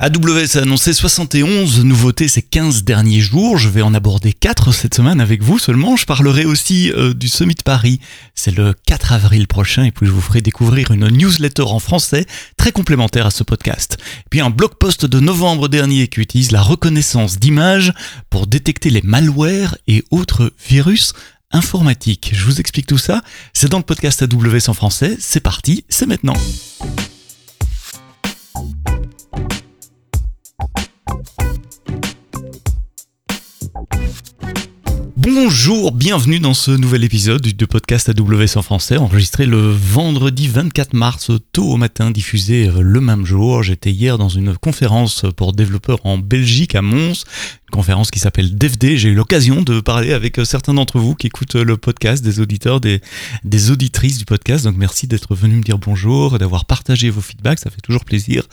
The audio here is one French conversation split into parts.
AWS a annoncé 71 nouveautés ces 15 derniers jours. Je vais en aborder 4 cette semaine avec vous seulement. Je parlerai aussi euh, du Summit Paris. C'est le 4 avril prochain et puis je vous ferai découvrir une newsletter en français très complémentaire à ce podcast. Et puis un blog post de novembre dernier qui utilise la reconnaissance d'images pour détecter les malwares et autres virus informatiques. Je vous explique tout ça. C'est dans le podcast AWS en français. C'est parti, c'est maintenant. Bonjour, bienvenue dans ce nouvel épisode du podcast AWS en français, enregistré le vendredi 24 mars tôt au matin, diffusé le même jour. J'étais hier dans une conférence pour développeurs en Belgique à Mons, conférence qui s'appelle DevD. J'ai eu l'occasion de parler avec euh, certains d'entre vous qui écoutent euh, le podcast, des auditeurs, des, des auditrices du podcast. Donc merci d'être venu me dire bonjour, d'avoir partagé vos feedbacks. Ça fait toujours plaisir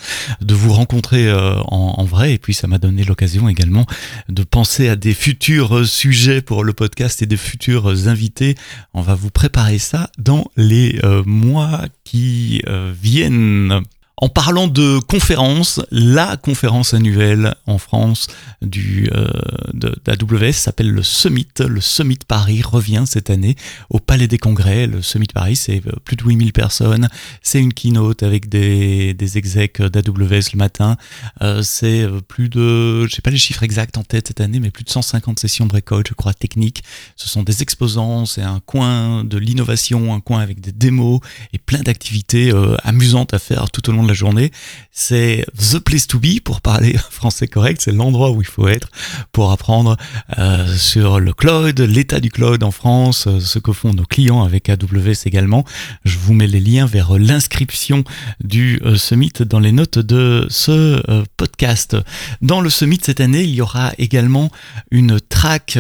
de vous rencontrer euh, en, vrai. Et puis ça m'a donné l'occasion également de penser à des futurs sujets pour le podcast et des futurs invités. On va vous préparer ça dans les mois qui viennent. En parlant de conférence, la conférence annuelle en France du euh, d'AWS s'appelle le Summit. Le Summit Paris revient cette année au Palais des Congrès. Le Summit Paris, c'est euh, plus de 8000 personnes. C'est une keynote avec des, des execs d'AWS le matin. Euh, c'est euh, plus de, je sais pas les chiffres exacts en tête cette année, mais plus de 150 sessions breakout, je crois, techniques. Ce sont des exposants, c'est un coin de l'innovation, un coin avec des démos et plein d'activités amusantes à faire tout au long de la journée. C'est the place to be pour parler français correct. C'est l'endroit où il faut être pour apprendre euh, sur le cloud, l'état du cloud en France, euh, ce que font nos clients avec AWS également. Je vous mets les liens vers l'inscription du euh, summit dans les notes de ce podcast. Dans le summit cette année, il y aura également une track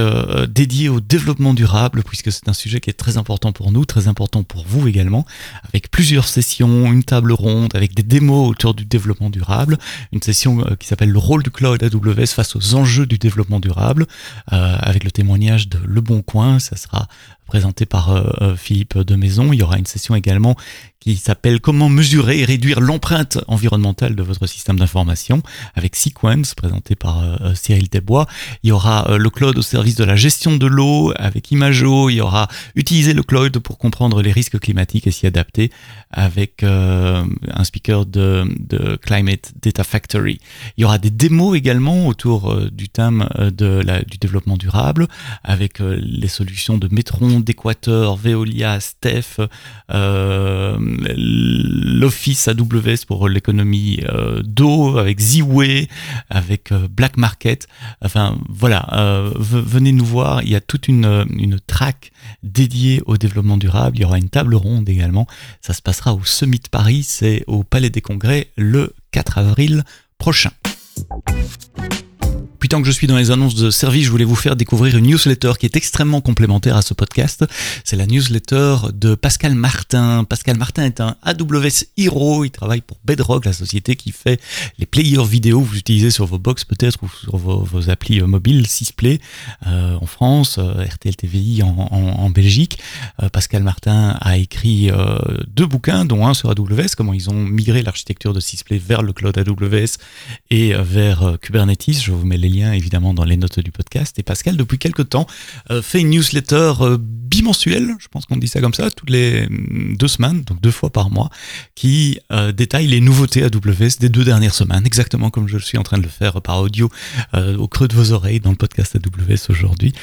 dédiée au développement durable puisque c'est un sujet qui est très important pour nous, très important pour vous également, avec plusieurs sessions, une table ronde, avec des démos autour du développement durable, une session qui s'appelle le rôle du cloud AWS face aux enjeux du développement durable, euh, avec le témoignage de Le Bon Coin. Ça sera présenté par euh, euh, Philippe de Maison. Il y aura une session également qui s'appelle Comment mesurer et réduire l'empreinte environnementale de votre système d'information avec Sequence, présenté par euh, Cyril Desbois. Il y aura le cloud au service de la gestion de l'eau avec Imago. Il y aura utiliser le cloud pour comprendre les risques climatiques et s'y adapter avec un speaker de, Climate Data Factory. Il y aura des démos également autour du thème de du développement durable avec les solutions de Metron d'Equator, Veolia, Steph, euh, l'Office AWS pour l'économie euh, d'eau, avec Ziway, avec euh, Black Market. Enfin voilà, venez nous voir. Il y a toute une, une track dédiée au développement durable. Il y aura une table ronde également. Ça se passera au Summit Paris, c'est au Palais des Congrès le 4 avril prochain. Puis tant que je suis dans les annonces de service, je voulais vous faire découvrir une newsletter qui est extrêmement complémentaire à ce podcast. C'est la newsletter de Pascal Martin. Pascal Martin est un AWS Hero. Il travaille pour Bedrock, la société qui fait les players vidéo que vous utilisez sur vos box peut-être ou sur vos, applis euh, mobiles, Sysplay euh, en France, euh, RTL TVI en, Belgique. Euh, Pascal Martin a écrit euh, deux bouquins, dont un sur AWS, comment ils ont migré l'architecture de Sysplay vers le cloud AWS et vers Kubernetes. Je vous mets les évidemment dans les notes du podcast. Et Pascal, depuis quelques temps, euh, fait une newsletter euh, bimensuelle, je pense qu'on dit ça comme ça, toutes les mm, deux semaines, donc deux fois par mois, qui euh, détaille les nouveautés AWS des deux dernières semaines, exactement comme je suis en train de le faire par audio au creux de vos oreilles dans le podcast AWS aujourd'hui.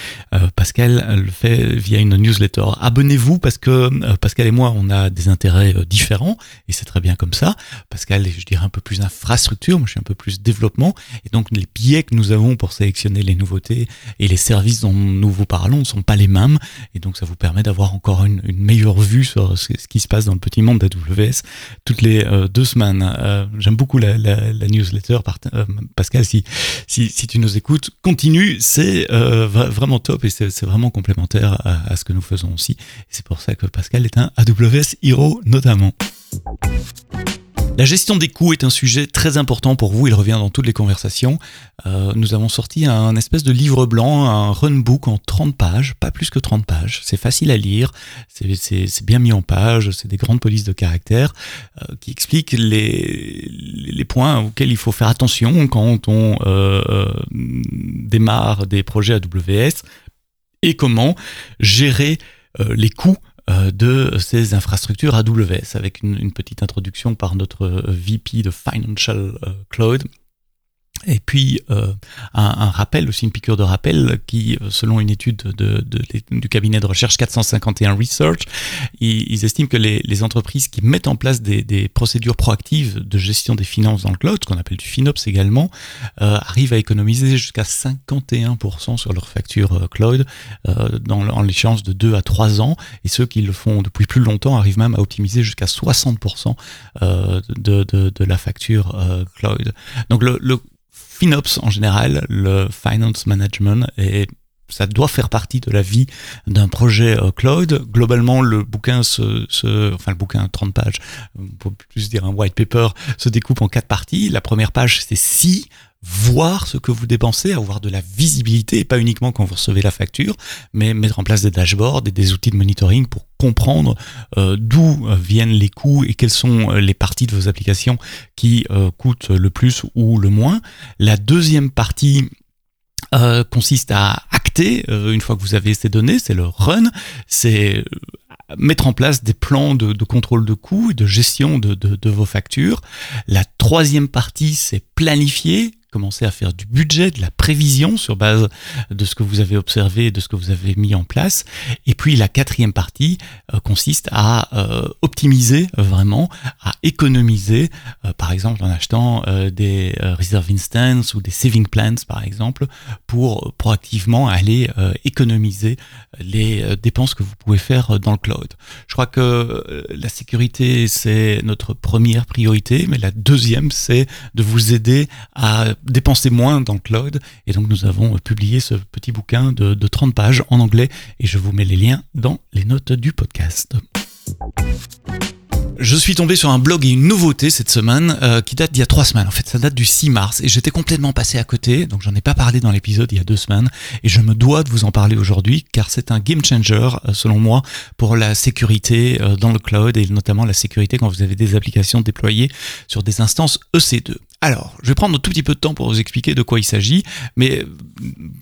Pascal le fait via une newsletter. Abonnez-vous parce que Pascal et moi, on a des intérêts différents et c'est très bien comme ça. Pascal je dirais, un peu plus infrastructure, moi je suis un peu plus développement et donc les biais que nous pour sélectionner les nouveautés et les services dont nous vous parlons ne sont pas les mêmes. Et donc ça vous permet d'avoir encore une, meilleure vue sur ce, qui se passe dans le petit monde d'AWS toutes les euh, deux semaines. Euh, j'aime beaucoup la, newsletter. Euh, Pascal, si, si, tu nous écoutes, continue. C'est vraiment top et c'est vraiment complémentaire à, à, ce que nous faisons aussi. C'est pour ça que Pascal est un AWS Hero notamment. La gestion des coûts est un sujet très important pour vous, il revient dans toutes les conversations. Euh, nous avons sorti un espèce de livre blanc, un runbook en 30 pages, pas plus que 30 pages. C'est facile à lire, c'est bien mis en page, c'est des grandes polices de caractère euh, qui expliquent les, les points auxquels il faut faire attention quand on euh, démarre des projets AWS et comment gérer les coûts euh, de ces infrastructures AWS avec une, une, petite introduction par notre VP de Financial euh, Cloud et puis euh, un, un, rappel, aussi une piqûre de rappel, qui, euh, selon une étude de, de, du cabinet de recherche 451 Research, ils, ils estiment que les, les, entreprises qui mettent en place des, des, procédures proactives de gestion des finances dans le cloud, ce qu'on appelle du FinOps également, euh, arrivent à économiser jusqu'à 51% sur leur facture euh, cloud euh, dans, en l'échéance de 2 à 3 ans, et ceux qui le font depuis plus longtemps arrivent même à optimiser jusqu'à 60% euh, de, de, de, la facture cloud. Donc le, le FinOps en général, le Finance Management, et ça doit faire partie de la vie d'un projet euh, cloud. Globalement, le bouquin se, se, enfin le bouquin 30 pages, on peut plus dire un white paper, se découpe en quatre parties. La première page, c'est si voir ce que vous dépensez, avoir de la visibilité, et pas uniquement quand vous recevez la facture, mais mettre en place des dashboards et des outils de monitoring pour comprendre euh, d'où euh, viennent les coûts et quelles sont euh, les parties de vos applications qui euh, coûtent le plus ou le moins. La deuxième partie euh, consiste à acter, une fois que vous avez ces données, c'est le run, c'est mettre en place des plans de, de, contrôle de coûts et de gestion de, de, de vos factures. La troisième partie, c'est planifier, commencer à faire du budget, de la prévision sur base de ce que vous avez observé, de ce que vous avez mis en place. Et puis la quatrième partie euh, consiste à euh, optimiser euh, vraiment, à économiser, par exemple en achetant des reserve instances ou des saving plans par exemple, pour proactivement aller économiser les dépenses que vous pouvez faire dans le cloud. Je crois que la sécurité c'est notre première priorité, mais la deuxième c'est de vous aider à dépenser moins dans le cloud. Et donc nous avons publié ce petit bouquin de, de 30 pages en anglais et je vous mets les liens dans les notes du podcast. Je suis tombé sur un blog et une nouveauté cette semaine euh, qui date d'il y a trois semaines. En fait, ça date du 6 mars et j'étais complètement passé à côté, donc j'en ai pas parlé dans l'épisode il y a deux semaines et je me dois de vous en parler aujourd'hui car c'est un game changer euh, selon moi pour la sécurité euh, dans le cloud et notamment la sécurité quand vous avez des applications déployées sur des instances EC2. Alors, je vais prendre un tout petit peu de temps pour vous expliquer de quoi il s'agit, mais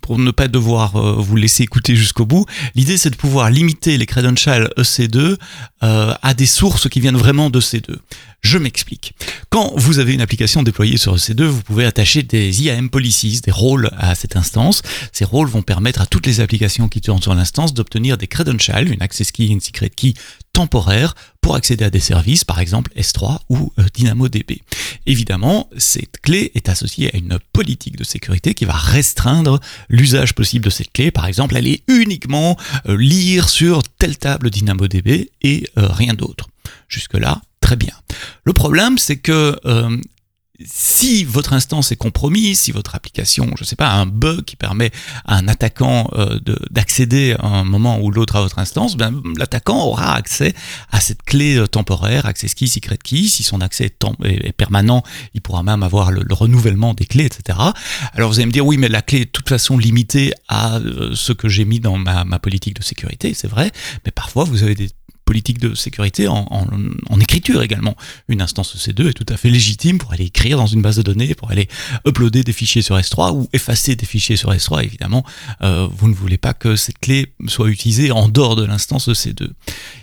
pour ne pas devoir euh, vous laisser écouter jusqu'au bout, l'idée c'est de pouvoir limiter les credentials EC2 euh, à des sources qui viennent vraiment de C2. Je m'explique. Quand vous avez une application déployée sur EC2, vous pouvez attacher des IAM policies, des rôles à cette instance. Ces rôles vont permettre à toutes les applications qui tournent sur l'instance d'obtenir des credentials, une access key une secret key temporaire pour accéder à des services, par exemple S3 ou euh, DynamoDB. Évidemment, cette clé est associée à une politique de sécurité qui va restreindre l'usage possible de cette clé. Par exemple, aller uniquement euh, lire sur telle table DynamoDB et euh, rien d'autre. Jusque-là, très bien. Le problème, c'est que euh, si votre instance est compromise, si votre application, je ne sais pas, un bug qui permet à un attaquant euh, d'accéder à un moment ou l'autre à votre instance, ben, l'attaquant aura accès à cette clé euh, temporaire, access key, secret key. Si son accès est, permanent, il pourra même avoir le, le, renouvellement des clés, etc. Alors vous allez me dire, oui, mais la clé est de toute façon limitée à euh, ce que j'ai mis dans ma politique de sécurité, c'est vrai, mais parfois vous avez des politique de sécurité en, écriture également. Une instance EC2 est tout à fait légitime pour aller écrire dans une base de données, pour aller uploader des fichiers sur S3 ou effacer des fichiers sur S3. Évidemment, euh, vous ne voulez pas que cette clé soit utilisée en dehors de l'instance EC2.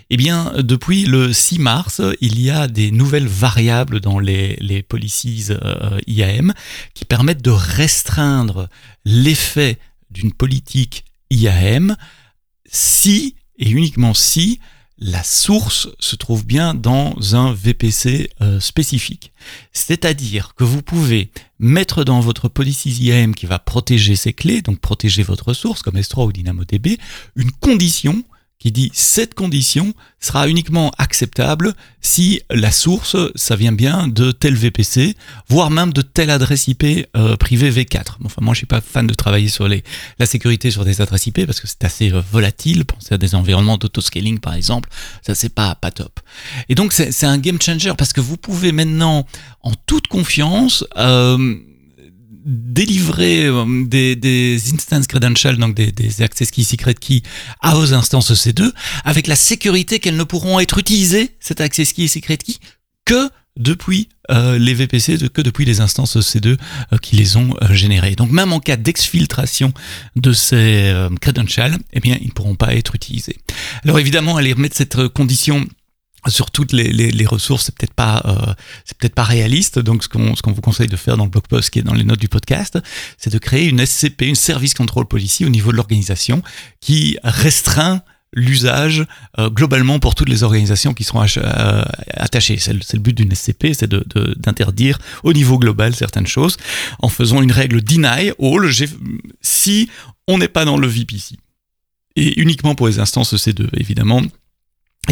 Eh bien, depuis le 6 mars, il y a des nouvelles variables dans les, les policies euh, IAM qui permettent de restreindre l'effet d'une politique IAM si et uniquement si la source se trouve bien dans un VPC euh, spécifique. C'est-à-dire que vous pouvez mettre dans votre policy IAM qui va protéger ces clés, donc protéger votre source comme S3 ou DynamoDB, une condition qui dit cette condition sera uniquement acceptable si la source, ça vient bien de tel VPC, voire même de telle adresse IP euh, privée V4. Enfin, moi, je suis pas fan de travailler sur les, la sécurité sur des adresses IP parce que c'est assez euh, volatile. Pensez à des environnements d'autoscaling, par exemple. Ça, c'est pas, pas top. Et donc, c'est un game changer parce que vous pouvez maintenant, en toute confiance, euh, délivrer euh, des, des instance credentials, donc des, des access keys, secret keys à vos instances EC2, avec la sécurité qu'elles ne pourront être utilisées, cet access key et secret key, que depuis euh, les VPC, que depuis les instances EC2 euh, qui les ont générées. Donc même en cas d'exfiltration de ces credentials, eh bien, ils ne pourront pas être utilisés. Alors évidemment, aller remettre cette condition sur toutes les, les, les ressources, c'est peut-être pas, euh, c'est peut-être pas réaliste. Donc, ce qu'on, ce qu'on vous conseille de faire dans le blog post qui est dans les notes du podcast, c'est de créer une SCP, une Service Control Policy au niveau de l'organisation qui restreint l'usage euh, globalement pour toutes les organisations qui seront euh, attachées. C'est le, le, but d'une SCP, c'est de, de, d'interdire au niveau global certaines choses en faisant une règle deny all si on n'est pas dans le VPC. Et uniquement pour les instances EC2, évidemment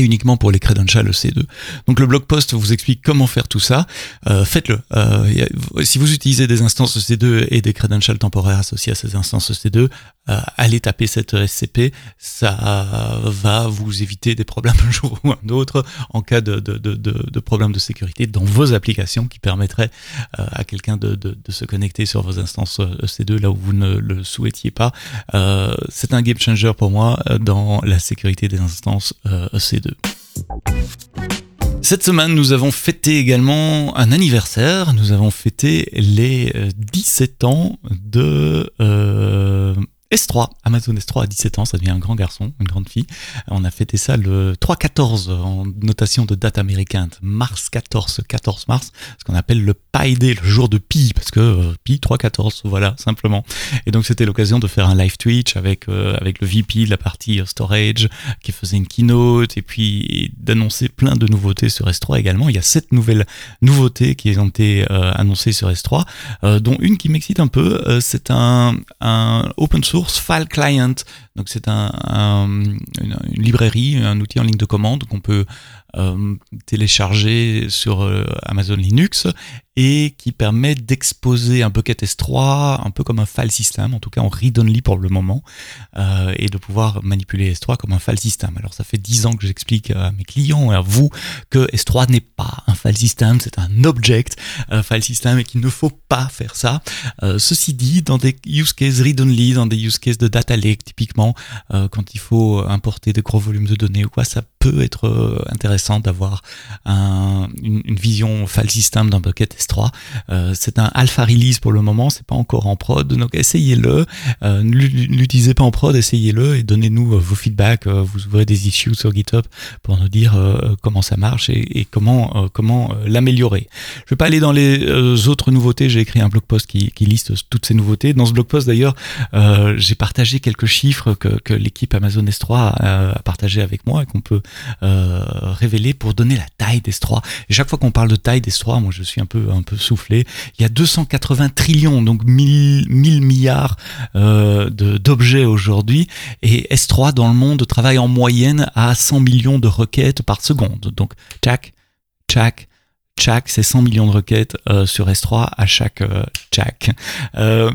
uniquement pour les credentials C2. Donc le blog post vous explique comment faire tout ça. Euh, Faites-le. Euh, si vous utilisez des instances C2 et des credentials temporaires associés à ces instances C2, euh, allez taper cette SCP. Ça va vous éviter des problèmes un jour ou un autre en cas de, de, de, de problème de sécurité dans vos applications qui permettraient euh, à quelqu'un de, se connecter sur vos instances C2 là où vous ne le souhaitiez pas. Euh, C'est un game changer pour moi dans la sécurité des instances C2. Cette semaine, nous avons fêté également un anniversaire. Nous avons fêté les 17 ans de euh, S3, Amazon S3 à 17 ans, ça devient un grand garçon, une grande fille. On a fêté ça le 3-14 en notation de date américaine, mars 14, 14 mars, ce qu'on appelle le Pi Day, le jour de Pi, parce que euh, Pi 3-14, voilà, simplement. Et donc c'était l'occasion de faire un live Twitch avec, euh, avec le VP la partie euh, storage qui faisait une keynote et puis d'annoncer plein de nouveautés sur S3 également. Il y a sept nouvelles nouveautés qui ont été annoncées sur S3, dont une qui m'excite un peu, c'est un open source File Client. Donc c'est un, une, librairie, un outil en ligne de commande qu'on peut euh, télécharger sur euh, Amazon Linux et qui permet d'exposer un bucket S3 un peu comme un file system, en tout cas en read-only pour le moment, euh, et de pouvoir manipuler S3 comme un file system. Alors ça fait 10 ans que j'explique à mes clients et à vous que S3 n'est pas un file system, c'est un object un file system et qu'il ne faut pas faire ça. Ceci dit, dans des use cases read-only, dans des use cases de data lake typiquement, quand il faut importer des gros volumes de données ou quoi, ça peut être euh, intéressant d'avoir un, une, vision file system d'un bucket S3 3 euh, c'est un alpha release pour le moment, c'est pas encore en prod, donc essayez-le. Euh, L'utilisez pas en prod, essayez-le et donnez-nous vos feedbacks. Vous ouvrez des issues sur GitHub pour nous dire comment ça marche et, comment comment l'améliorer. Je vais pas aller dans les autres nouveautés. J'ai écrit un blog post qui, liste toutes ces nouveautés. Dans ce blog post d'ailleurs, j'ai partagé quelques chiffres que, l'équipe Amazon S3 a, a partagé avec moi et qu'on peut révéler pour donner la taille d'S3. Et chaque fois qu'on parle de taille d'S3, moi je suis un peu un peu soufflé. Il y a 280 trillions, donc 1000, 1000 milliards euh, d'objets aujourd'hui, et S3 dans le monde travaille en moyenne à 100 millions de requêtes par seconde. Donc, tchac, tchac, Chaque, c'est 100 millions de requêtes euh, sur S3 à chaque euh, Euh,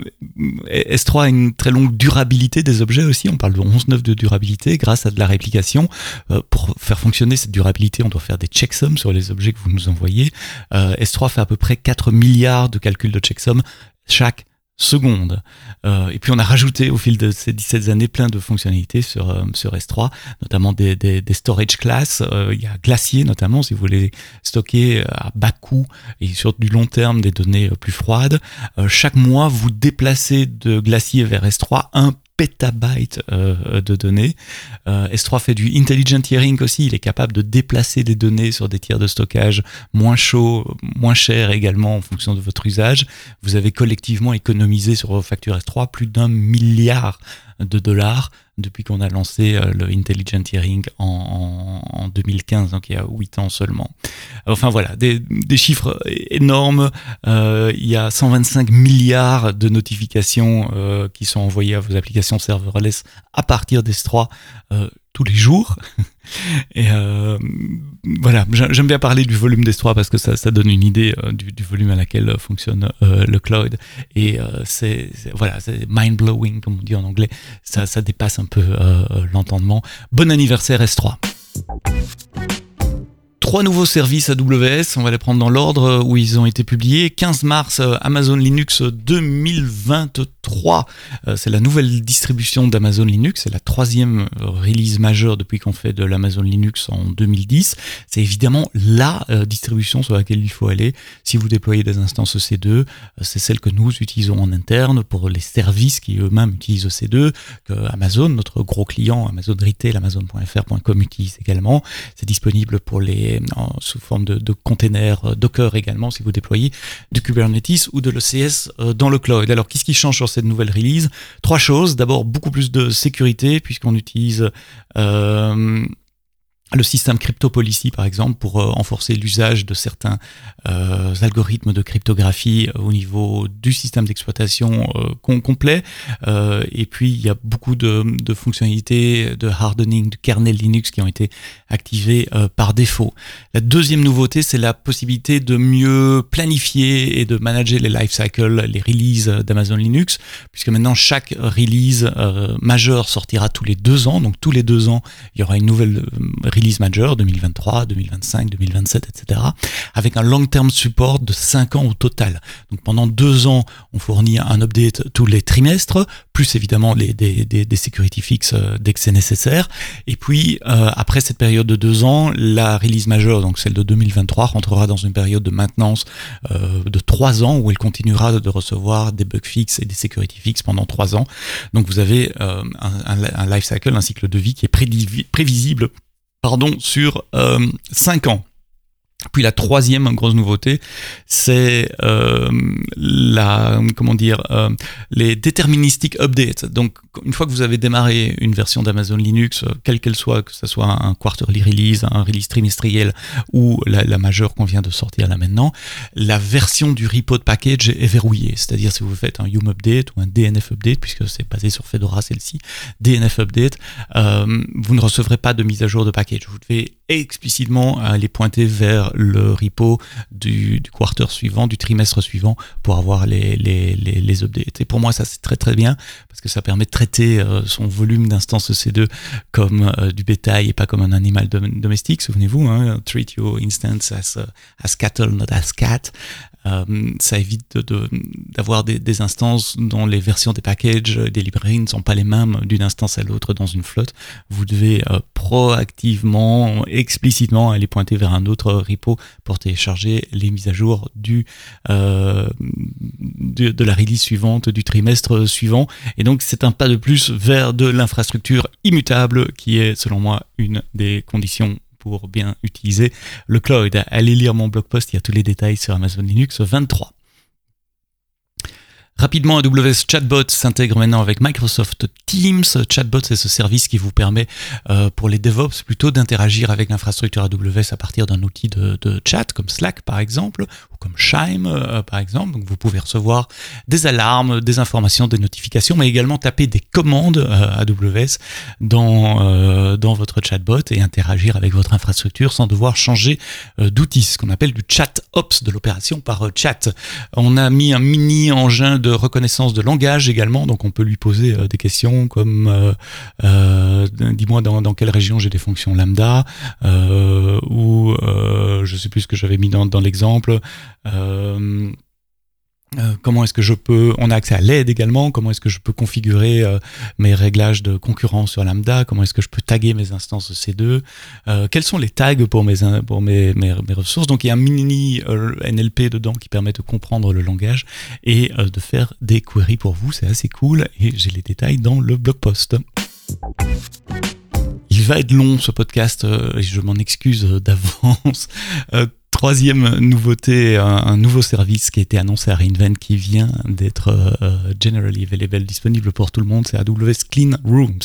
S3 a une très longue durabilité des objets aussi. On parle de 11.9 de durabilité grâce à de la réplication. Euh, pour faire fonctionner cette durabilité, on doit faire des checksums sur les objets que vous nous envoyez. Euh, S3 fait à peu près 4 milliards de calculs de checksum chaque secondes. Euh, et puis on a rajouté au fil de ces 17 années plein de fonctionnalités sur, euh, sur S3, notamment des, des, storage classes. Euh, il y a Glacier notamment, si vous voulez stocker à bas coût et sur du long terme des données plus froides. chaque mois, vous déplacez de Glacier vers S3 un pétabytes euh, de données. Euh, S3 fait du intelligent tiering aussi, il est capable de déplacer des données sur des tiers de stockage moins chauds, moins chers également en fonction de votre usage. Vous avez collectivement économisé sur vos factures S3 plus d'un milliard de dollars depuis qu'on a lancé euh, le Intelligent Hearing en, en, 2015, donc il y a 8 ans seulement. Enfin voilà, des, des chiffres énormes. Euh, il y a 125 milliards de notifications euh, qui sont envoyées à vos applications serverless à partir d'S3 euh, tous les jours. Et euh, voilà, j'aime bien parler du volume d'S3 parce que ça, donne une idée euh, du, volume à laquelle fonctionne euh, le cloud. Et c'est voilà, mind blowing comme on dit en anglais. Ça, ça dépasse un peu l'entendement. Bon anniversaire S3 trois nouveaux services AWS, on va les prendre dans l'ordre où ils ont été publiés. 15 mars, euh, Amazon Linux 2023, euh, c'est la nouvelle distribution d'Amazon Linux, c'est la troisième euh, release majeure depuis qu'on fait de l'Amazon Linux en 2010. C'est évidemment la distribution sur laquelle il faut aller si vous déployez des instances EC2. C'est celle que nous utilisons en interne pour les services qui eux-mêmes utilisent EC2, que Amazon, notre gros client, Amazon Retail, Amazon.fr.com utilise également. C'est disponible pour les sous forme de, de containers euh, Docker également si vous déployez du Kubernetes ou de l'ECS euh, dans le cloud. Alors qu'est-ce qui change sur cette nouvelle release? Trois choses. D'abord beaucoup plus de sécurité puisqu'on utilise euh, le système CryptoPolicy, par exemple, pour euh, renforcer l'usage de certains euh, algorithmes de cryptographie euh, au niveau du système d'exploitation euh, complet. Euh, et puis, il y a beaucoup de, de, fonctionnalités de hardening du kernel Linux qui ont été activées euh, par défaut. La deuxième nouveauté, c'est la possibilité de mieux planifier et de manager les lifecycles, les releases d'Amazon Linux, puisque maintenant, chaque release majeure sortira tous les deux ans. Donc, tous les deux ans, il y aura une nouvelle release release major 2023, 2025, 2027, etc. avec un long-term support de 5 ans au total. Donc pendant 2 ans, on fournit un update tous les trimestres, plus évidemment des, des, des security fixes euh, dès que c'est nécessaire. Et puis euh, après cette période de 2 ans, la release majeure, donc celle de 2023, rentrera dans une période de maintenance euh, de 3 ans où elle continuera de recevoir des bug fixes et des security fixes pendant 3 ans. Donc vous avez un, un, un life cycle, un cycle de vie qui est prévisible pardon, sur euh, 5 ans. Puis la troisième grosse nouveauté, c'est euh, la comment dire euh, les déterministiques updates. Donc une fois que vous avez démarré une version d'Amazon Linux, euh, quelle qu'elle soit, que ce soit un quarterly release, un release trimestriel ou la, la majeure qu'on vient de sortir là maintenant, la version du repo de package est verrouillée. C'est-à-dire si vous faites un Yum update ou un DNF update, puisque c'est basé sur Fedora celle-ci, DNF update, euh, vous ne recevrez pas de mise à jour de package. Vous devez explicitement aller pointer vers le repo du, du quarter suivant, du trimestre suivant, pour avoir les, les, les, les updates. Et pour moi, ça c'est très très bien, parce que ça permet de traiter euh, son volume d'instances EC2 comme euh, du bétail et pas comme un animal domestique. Souvenez-vous, hein, treat your instance as, uh, as cattle, not as cat. Euh, ça évite d'avoir de, de, des, des, instances dont les versions des packages, des librairies ne sont pas les mêmes d'une instance à l'autre dans une flotte. Vous devez euh, proactivement, explicitement aller pointer vers un autre repo pour télécharger les mises à jour du, euh, de, de, la release suivante, du trimestre suivant. Et donc c'est un pas de plus vers de l'infrastructure immutable qui est selon moi une des conditions pour bien utiliser le cloud. Allez lire mon blog post, il y a tous les détails sur Amazon Linux 23. Rapidement, AWS Chatbot s'intègre maintenant avec Microsoft Teams. Chatbot, c'est ce service qui vous permet, euh, pour les DevOps, plutôt d'interagir avec l'infrastructure AWS à partir d'un outil de, chat, comme Slack par exemple, ou comme Chime euh, par exemple. Donc vous pouvez recevoir des alarmes, des informations, des notifications, mais également taper des commandes euh, AWS dans, euh, dans votre chatbot et interagir avec votre infrastructure sans devoir changer euh, d'outil, ce qu'on appelle du chat ops, de l'opération par chat. On a mis un mini engin de reconnaissance de langage également, donc on peut lui poser euh, des questions comme euh, euh, dis-moi dans, dans, quelle région j'ai des fonctions lambda ou je sais plus ce que j'avais mis dans, dans l'exemple. Euh, comment est-ce que je peux, on a accès à l'aide également, comment est-ce que je peux configurer euh, mes réglages de concurrence sur Lambda, comment est-ce que je peux taguer mes instances C2, euh, quels sont les tags pour mes, pour ressources. Donc il y a un mini NLP dedans qui permet de comprendre le langage et de faire des queries pour vous, c'est assez cool et j'ai les détails dans le blog post. Il va être long ce podcast, je m'en excuse d'avance troisième nouveauté, un, un, nouveau service qui a été annoncé à Reinvent qui vient d'être euh, generally available, disponible pour tout le monde, c'est AWS Clean Rooms.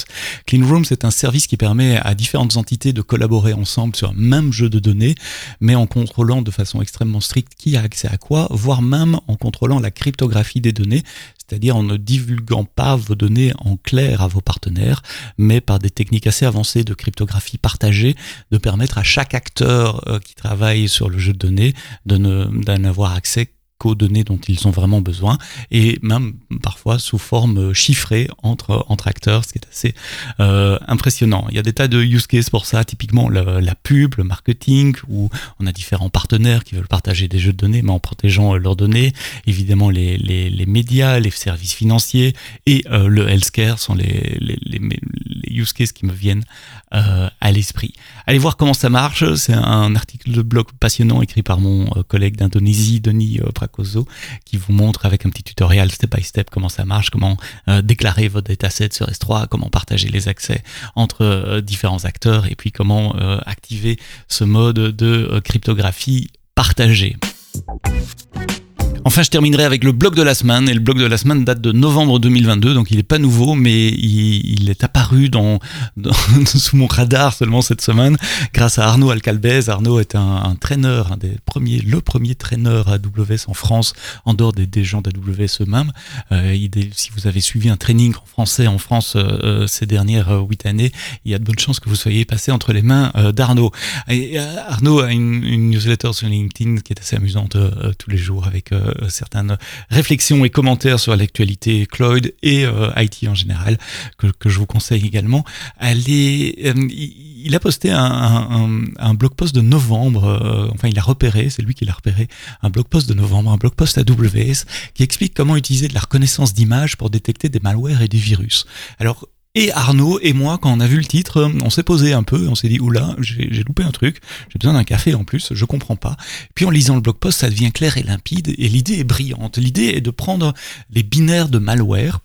Clean Rooms est un service qui permet à différentes entités de collaborer ensemble sur un même jeu de données, mais en contrôlant de façon extrêmement stricte qui a accès à quoi, voire même en contrôlant la cryptographie des données, c'est-à-dire en ne divulguant pas vos données en clair à vos partenaires, mais par des techniques assez avancées de cryptographie partagée, de permettre à chaque acteur qui travaille sur le jeu de données de n'avoir accès qu'aux données dont ils ont vraiment besoin et même parfois sous forme chiffrée entre, entre acteurs, ce qui est assez euh, impressionnant. Il y a des tas de use cases pour ça, typiquement la, la, pub, le marketing, où on a différents partenaires qui veulent partager des jeux de données mais en protégeant euh, leurs données. Évidemment, les, les, les médias, les services financiers et euh, le healthcare sont les, les, les, use cases qui me viennent euh, à l'esprit. Allez voir comment ça marche, c'est un article de blog passionnant écrit par mon euh, collègue d'Indonésie, Denis qui vous montre avec un petit tutoriel step by step comment ça marche, comment euh, déclarer votre dataset sur S3, comment partager les accès entre euh, différents acteurs et puis comment euh, activer ce mode de cryptographie partagée. Enfin, je terminerai avec le blog de la semaine. Et le blog de la semaine date de novembre 2022, donc il n'est pas nouveau, mais il, est apparu dans, sous mon radar seulement cette semaine, grâce à Arnaud Alcalbez. Arnaud est un, un trainer, un des premiers, le premier trainer AWS en France, en dehors des, gens d'AWS eux-mêmes. Euh, si vous avez suivi un training en français en France euh, euh, ces dernières huit années, il y a de bonnes chances que vous soyez passé entre les mains d'Arnaud. Arnaud a une, une, newsletter sur LinkedIn qui est assez amusante tous les jours avec certaines réflexions et commentaires sur l'actualité Cloud et euh, IT en général, que, que, je vous conseille également. Allez, euh, il a posté un, un, un, blog post de novembre, enfin il a repéré, c'est lui qui l'a repéré, un blog post de novembre, un blog post AWS, qui explique comment utiliser de la reconnaissance d'image pour détecter des malwares et des virus. Alors, et Arnaud et moi, quand on a vu le titre, on s'est posé un peu, on s'est dit, oula, j'ai loupé un truc, j'ai besoin d'un café en plus, je comprends pas. Puis en lisant le blog post, ça devient clair et limpide, et l'idée est brillante. L'idée est de prendre les binaires de malware,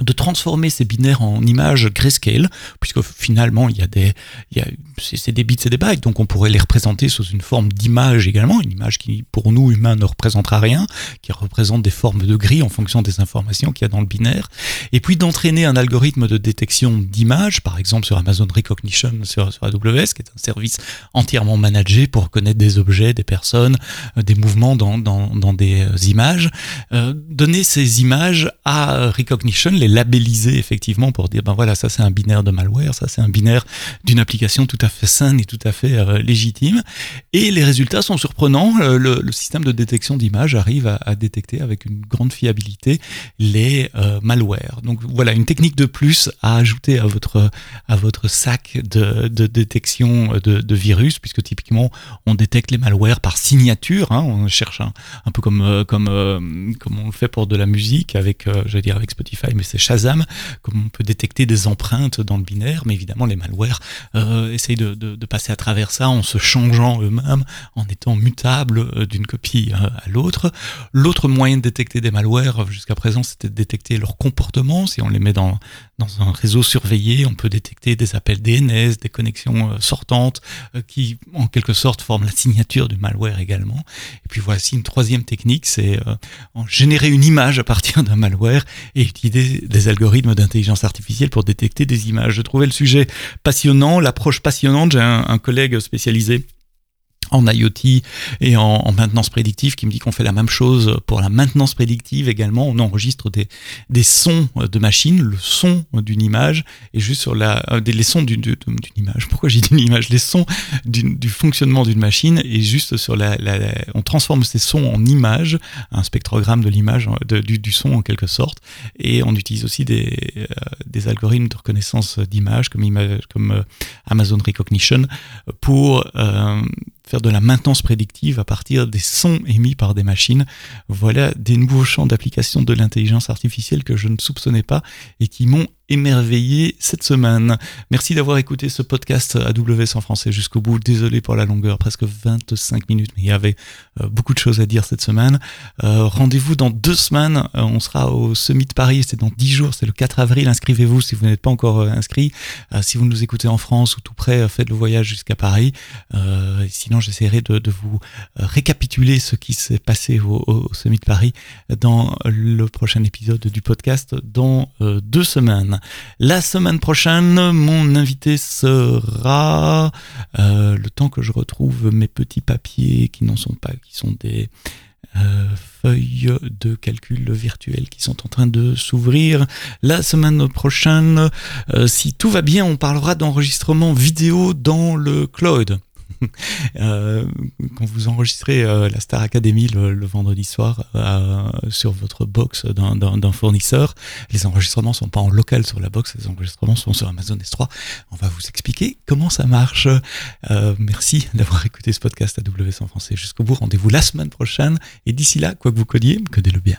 de transformer ces binaires en images grayscale, puisque finalement il y a des, il y a, c'est des bits et des bytes, donc on pourrait les représenter sous une forme d'image également, une image qui pour nous humains ne représentera rien, qui représente des formes de gris en fonction des informations qu'il y a dans le binaire, et puis d'entraîner un algorithme de détection d'images, par exemple sur Amazon Recognition sur, sur AWS, qui est un service entièrement managé pour reconnaître des objets, des personnes, euh, des mouvements dans, dans, dans des euh, images, euh, donner ces images à Recognition, les labelliser effectivement pour dire ben voilà ça c'est un binaire de malware, ça c'est un binaire d'une application tout à fait saine et tout à fait euh, légitime. Et les résultats sont surprenants. Euh, le, système de détection d'images arrive à, détecter avec une grande fiabilité les euh, malwares. Donc voilà une technique de plus à ajouter à votre à votre sac de, de détection de, de, virus puisque typiquement on détecte les malwares par signature. Hein, on cherche un, peu comme comme comme on le fait pour de la musique avec je vais dire avec Spotify mais Shazam, comme on peut détecter des empreintes dans le binaire, mais évidemment les malwares euh, essayent de, de, de, passer à travers ça en se changeant eux-mêmes, en étant mutables euh, d'une copie euh, à l'autre. L'autre moyen de détecter des malwares jusqu'à présent, c'était de détecter leur comportement. Si on les met dans, dans un réseau surveillé, on peut détecter des appels DNS, des connexions euh, sortantes, euh, qui en quelque sorte forment la signature du malware également. Et puis voici une troisième technique, c'est euh, générer une image à partir d'un malware et utiliser des algorithmes d'intelligence artificielle pour détecter des images. Je trouvais le sujet passionnant, l'approche passionnante. J'ai un, un collègue spécialisé en IoT et en, maintenance prédictive qui me dit qu'on fait la même chose pour la maintenance prédictive également. On enregistre des, des sons de machine, le son d'une image et juste sur la euh, des les sons d'une image. Pourquoi j'ai dit une image? Les sons du fonctionnement d'une machine et juste sur la, on transforme ces sons en images, un spectrogramme de l'image du, du, son en quelque sorte et on utilise aussi des, euh, des algorithmes de reconnaissance d'images comme image, comme euh, Amazon Recognition pour euh, faire de la maintenance prédictive à partir des sons émis par des machines. Voilà des nouveaux champs d'application de l'intelligence artificielle que je ne soupçonnais pas et qui m'ont émerveillé cette semaine. Merci d'avoir écouté ce podcast AWS en français jusqu'au bout. Désolé pour la longueur, presque 25 minutes, mais il y avait euh, beaucoup de choses à dire cette semaine. Euh, Rendez-vous dans deux semaines. Euh, on sera au Summit Paris. C'est dans dix jours. C'est le 4 avril. Inscrivez-vous si vous n'êtes pas encore inscrit. Si vous nous écoutez en France ou tout près, faites le voyage jusqu'à Paris. sinon, j'essaierai de, de, vous récapituler ce qui s'est passé au, au, Summit Paris dans le prochain épisode du podcast dans deux semaines. La semaine prochaine, mon invité sera euh, le temps que je retrouve mes petits papiers qui n'en sont pas, qui sont des feuilles de calcul virtuel qui sont en train de s'ouvrir. La semaine prochaine, si tout va bien, on parlera d'enregistrement vidéo dans le cloud. Euh, quand vous enregistrez euh, la Star Academy le, vendredi soir euh, sur votre box d'un fournisseur, les enregistrements sont pas en local sur la box, les enregistrements sont sur Amazon S3. On va vous expliquer comment ça marche. merci d'avoir écouté ce podcast à WS en français jusqu'au bout. Rendez-vous la semaine prochaine et d'ici là, quoi que vous codiez, codez-le bien.